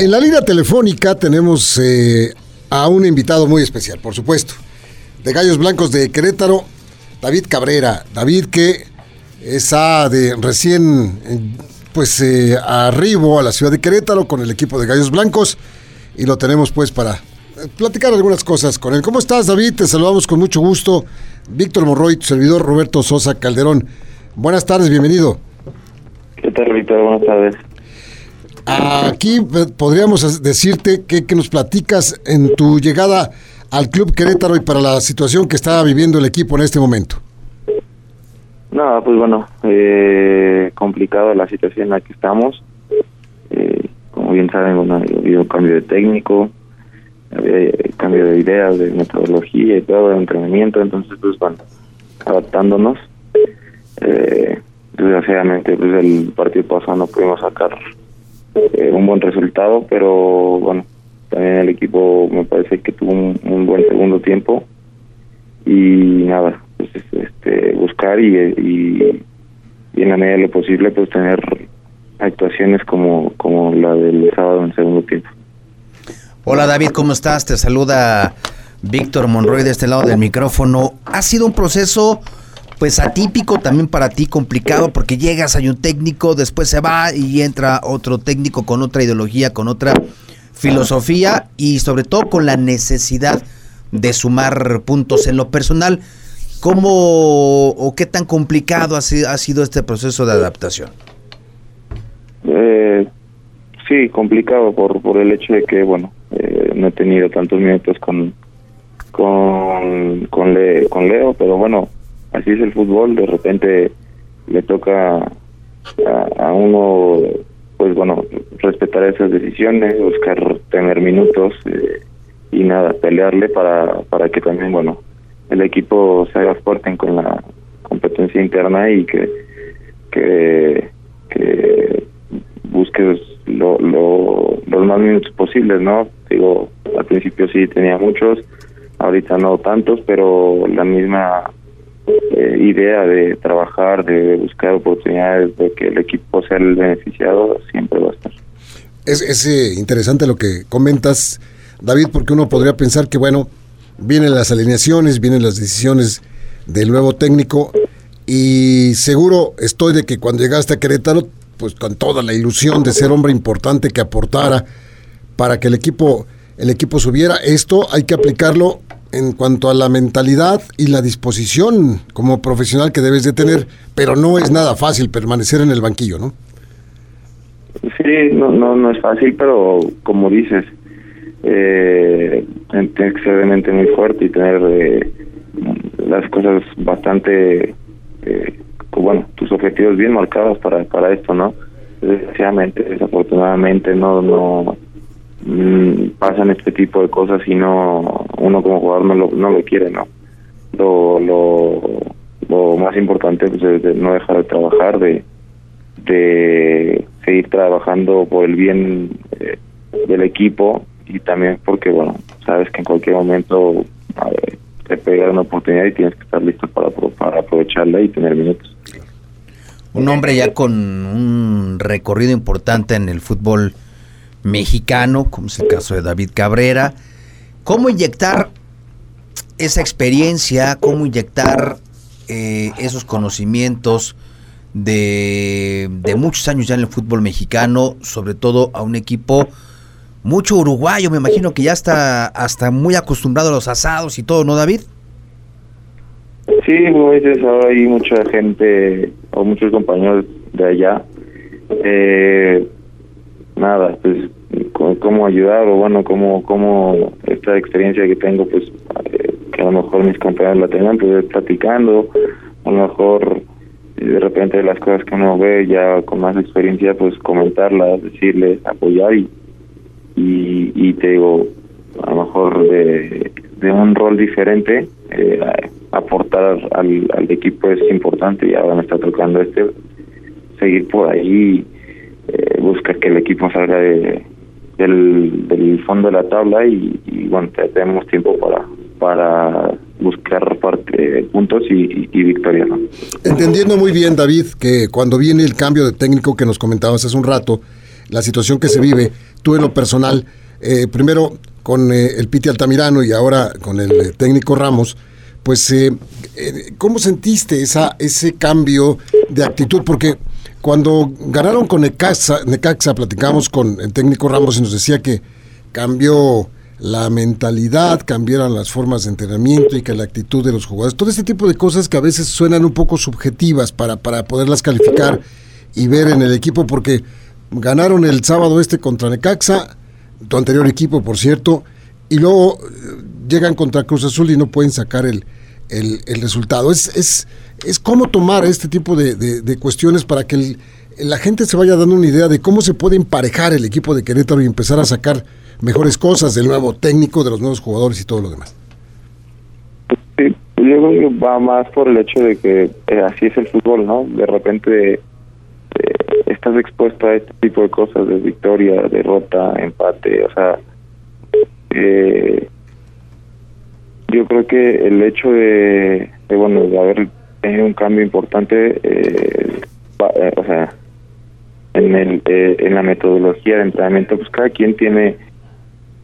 En la línea telefónica tenemos eh, a un invitado muy especial, por supuesto. De Gallos Blancos de Querétaro, David Cabrera. David que está de recién pues eh, arribo a la ciudad de Querétaro con el equipo de Gallos Blancos y lo tenemos pues para eh, platicar algunas cosas con él. ¿Cómo estás David? Te saludamos con mucho gusto. Víctor Morroy, tu servidor Roberto Sosa Calderón. Buenas tardes, bienvenido. ¿Qué tal, Víctor? Buenas tardes. Aquí eh, podríamos decirte que, nos platicas en tu llegada al Club Querétaro y para la situación que está viviendo el equipo en este momento. No, pues bueno, eh, complicada la situación en la que estamos. Eh, como bien saben, bueno, ha habido cambio de técnico, había cambio de ideas, de metodología y todo, de entrenamiento, entonces pues bueno, adaptándonos. Eh, desgraciadamente, pues el partido pasado no pudimos sacar eh, un buen resultado, pero bueno, también el equipo me parece que tuvo un, buen segundo tiempo y nada, pues este buscar y, y, en la medida de lo posible pues tener actuaciones como, como la del sábado en segundo tiempo. Hola David, ¿cómo estás? Te saluda Víctor Monroy de este lado del micrófono. Ha sido un proceso pues atípico también para ti, complicado, porque llegas, hay un técnico, después se va y entra otro técnico con otra ideología, con otra filosofía y sobre todo con la necesidad de sumar puntos en lo personal. ¿Cómo o qué tan complicado ha sido, ha sido este proceso de adaptación? Eh, sí, complicado por, por el hecho de que, bueno, eh, no he tenido tantos minutos con, con, con, con Leo, pero bueno, así es el fútbol, de repente le toca a, uno, pues bueno, respetar esas decisiones, buscar tener minutos eh, y nada, pelearle para, para que también, bueno, el equipo se haga fuerte con la competencia interna y que, que, que busques lo, lo, los más minutos posibles, ¿no? Digo, al principio sí tenía muchos, ahorita no tantos, pero la misma eh, idea de trabajar, de buscar oportunidades, de que el equipo sea el beneficiado, siempre va a estar. Es, es eh, interesante lo que comentas, David, porque uno podría pensar que, bueno, vienen las alineaciones, vienen las decisiones del nuevo técnico y seguro estoy de que cuando llegaste a Querétaro, pues con toda la ilusión de ser hombre importante que aportara para que el equipo el equipo subiera, esto hay que aplicarlo en cuanto a la mentalidad y la disposición como profesional que debes de tener, pero no es nada fácil permanecer en el banquillo, ¿no? Sí, no, no, no es fácil, pero como dices, eh, tienes que ser realmente muy fuerte y tener eh, las cosas bastante, eh, bueno, tus objetivos bien marcados para, para esto, ¿no? Desgraciadamente, desafortunadamente, no, no, Mm, pasan este tipo de cosas y no uno como jugador no lo, no lo quiere, ¿no? Lo, lo, más importante pues, es no dejar de trabajar, de, de seguir trabajando por el bien eh, del equipo y también porque, bueno, sabes que en cualquier momento te pega una oportunidad y tienes que estar listo para, para aprovecharla y tener minutos. Un hombre ya con un recorrido importante en el fútbol mexicano, como es el caso de David Cabrera. ¿Cómo inyectar esa experiencia, cómo inyectar eh, esos conocimientos de, muchos años ya en el fútbol mexicano, sobre todo a un equipo mucho uruguayo, me imagino que ya está hasta muy acostumbrado a los asados y todo, ¿no, David? Sí, como dices, hay mucha gente o muchos compañeros de allá. Eh, nada, pues cómo ayudar o bueno, cómo, cómo esta experiencia que tengo, pues eh, que a lo mejor mis compañeros la tengan, pues platicando, a lo mejor de repente las cosas que uno ve ya con más experiencia, pues comentarlas, decirles, apoyar y, y, te digo, a lo mejor de, de un rol diferente, eh, aportar al, al equipo es importante. Y ahora me está tocando este, seguir por ahí, eh, buscar que el equipo salga de, del, fondo de la tabla y, bueno, tenemos tiempo para para buscar parte, puntos y, y, victorias. Entendiendo muy bien, David, que cuando viene el cambio de técnico que nos comentabas hace un rato, la situación que se vive, tú en lo personal, eh, primero con eh, el Piti Altamirano y ahora con el eh, técnico Ramos, pues, ¿cómo sentiste esa, ese cambio de actitud? Porque cuando ganaron con Necaxa, Necaxa platicamos con el técnico Ramos y nos decía que cambió la mentalidad, cambiaran las formas de entrenamiento y que la actitud de los jugadores. Todo este tipo de cosas que a veces suenan un poco subjetivas para, para poderlas calificar y ver en el equipo, porque ganaron el sábado este contra Necaxa, tu anterior equipo, por cierto, y luego eh, llegan contra Cruz Azul y no pueden sacar el, el, resultado. Es, es, es cómo tomar este tipo de, de, cuestiones para que la gente se vaya dando una idea de cómo se puede emparejar el equipo de Querétaro y empezar a sacar mejores cosas del nuevo técnico, de los nuevos jugadores y todo lo demás. Sí, yo creo que va más por el hecho de que eh, así es el fútbol, ¿no? De repente eh, estás expuesto a este tipo de cosas, de victoria, derrota, empate, o sea, eh, yo creo que el hecho de, bueno, de haber tenido un cambio importante, o sea, en el en la metodología de entrenamiento, pues cada quien tiene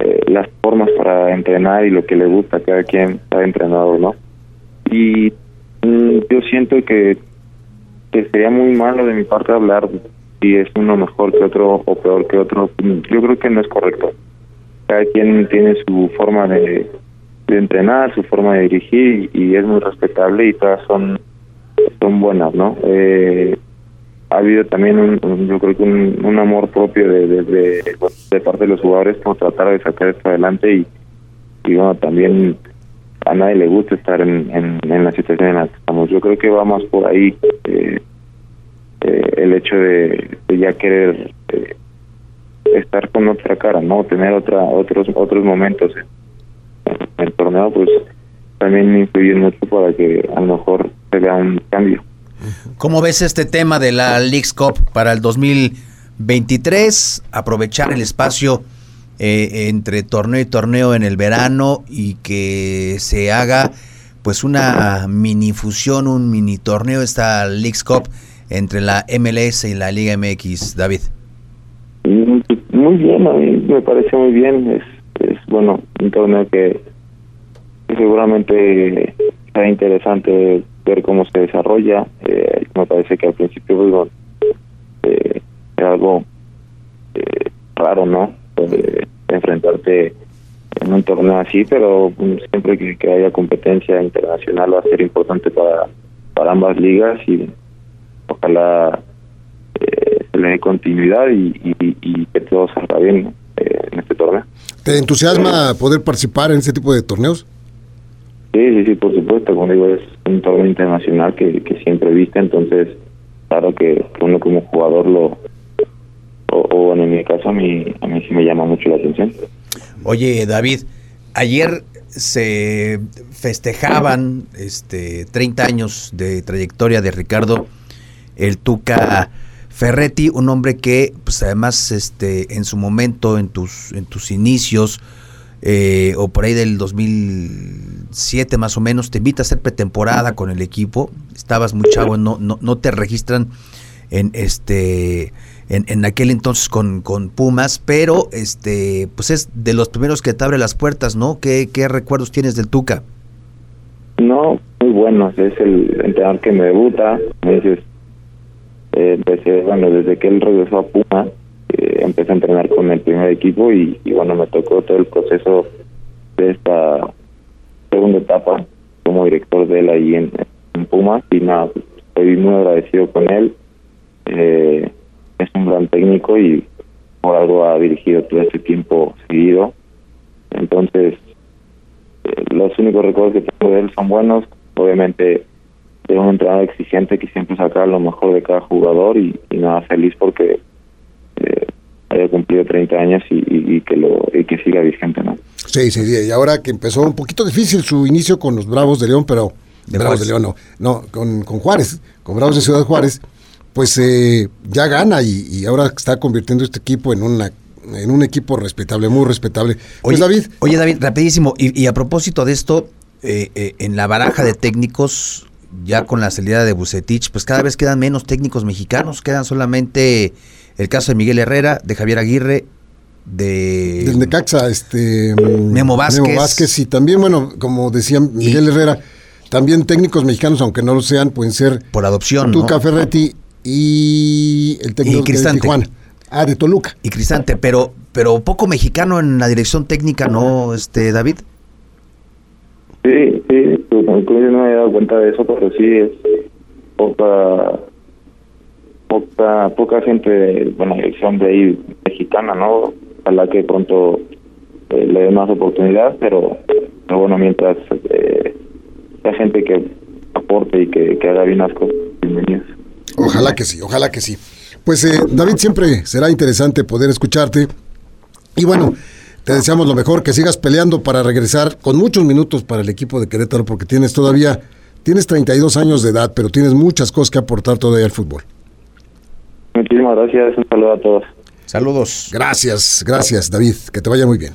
eh, las formas para entrenar y lo que le gusta cada quien, cada entrenador, ¿no? Y mm, yo siento que, que sería muy malo de mi parte hablar si es uno mejor que otro o peor que otro. Yo creo que no es correcto. Cada quien tiene su forma de, de entrenar, su forma de dirigir y, es muy respetable y todas son son buenas, ¿no? Eh, ha habido también un, yo creo que un, amor propio de, de, parte de los jugadores por tratar de sacar esto adelante y, y bueno también a nadie le gusta estar en, en, la situación en la que estamos yo creo que va más por ahí eh, eh, el hecho de, ya querer eh, estar con otra cara no tener otra otros otros momentos pues también influye mucho para que a lo mejor se vea un cambio ¿Cómo ves este tema de la Leagues Cup para el 2023? Aprovechar el espacio eh, entre torneo y torneo en el verano y que se haga pues una mini fusión, un mini torneo, esta Leagues Cup entre la MLS y la Liga MX, David. Muy bien, a mí me parece muy bien. Es, es bueno, un torneo que, seguramente será interesante ver cómo se desarrolla. Eh, me parece que al principio pues, eh, algo eh, raro, ¿no? enfrentarte en un torneo así, pero mm, siempre que, haya competencia internacional va a ser importante para, para ambas ligas y ojalá se le dé continuidad y, y, que todo salga bien en este torneo. ¿Te entusiasma poder participar en ese tipo de torneos? Sí, sí, sí, por supuesto, como digo, es un torneo internacional que, que siempre viste, entonces, claro que uno como jugador lo, o, en mi caso a mí, a mí sí me llama mucho la atención. Oye, David, ayer se festejaban este 30 años de trayectoria de Ricardo el Tuca Ferretti, un hombre que pues además este en su momento en tus en tus inicios eh, o por ahí del 2007 más o menos, te invita a hacer pretemporada con el equipo, estabas muy chavo, no, no, no te registran en este en, aquel entonces con, con, Pumas, pero este pues es de los primeros que te abre las puertas, ¿no? ¿Qué, qué recuerdos tienes del Tuca? No, muy buenos, es el entrenador que me debuta, eh, empecé, bueno, desde que él regresó a Pumas, eh, empecé a entrenar con el primer equipo y, bueno, me tocó todo el proceso de esta segunda etapa como director de él ahí en, Pumas y nada, estoy muy agradecido con él. Eh, es un gran técnico y por algo ha dirigido todo este tiempo seguido. Entonces, eh, los únicos recuerdos que tengo de él son buenos. Obviamente, de un entrenador exigente que siempre saca lo mejor de cada jugador y, nada, feliz porque haya cumplido 30 años y, que lo y que siga vigente, ¿no? Sí, sí, sí, y ahora que empezó un poquito difícil su inicio con los Bravos de León, pero de Bravos de León no, no, con, con Juárez, con Bravos de Ciudad Juárez, pues eh, ya gana y, ahora está convirtiendo este equipo en una en un equipo respetable, muy respetable. Pues, oye, David. Oye, David, rapidísimo, y, a propósito de esto, eh, eh, en la baraja de técnicos, ya con la salida de Bucetich, pues cada vez quedan menos técnicos mexicanos, quedan solamente el caso de Miguel Herrera, de Javier Aguirre, de... Del Necaxa, este... Memo Vázquez. Memo Vázquez y también, bueno, como decía Miguel Herrera, también técnicos mexicanos, aunque no lo sean, pueden ser... Por adopción, Tuca Ferretti y el técnico de Tijuana. Ah, de Toluca. Y Cristante, pero, pero poco mexicano en la dirección técnica, ¿no, este David? Sí, sí, pues, no me había dado cuenta de eso, pero sí es poca, poca, poca gente, bueno, son de ahí mexicana, ¿no? Ojalá que pronto eh, le dé más oportunidad, pero, bueno, mientras eh, hay gente que aporte y que, que haga bien las cosas, bienvenidos. Ojalá que sí, ojalá que sí. Pues eh, David, siempre será interesante poder escucharte. Y bueno, te deseamos lo mejor, que sigas peleando para regresar con muchos minutos para el equipo de Querétaro, porque tienes todavía, tienes 32 años de edad, pero tienes muchas cosas que aportar todavía al fútbol. Muchísimas gracias, un saludo a todos. Saludos. Gracias, gracias David, que te vaya muy bien.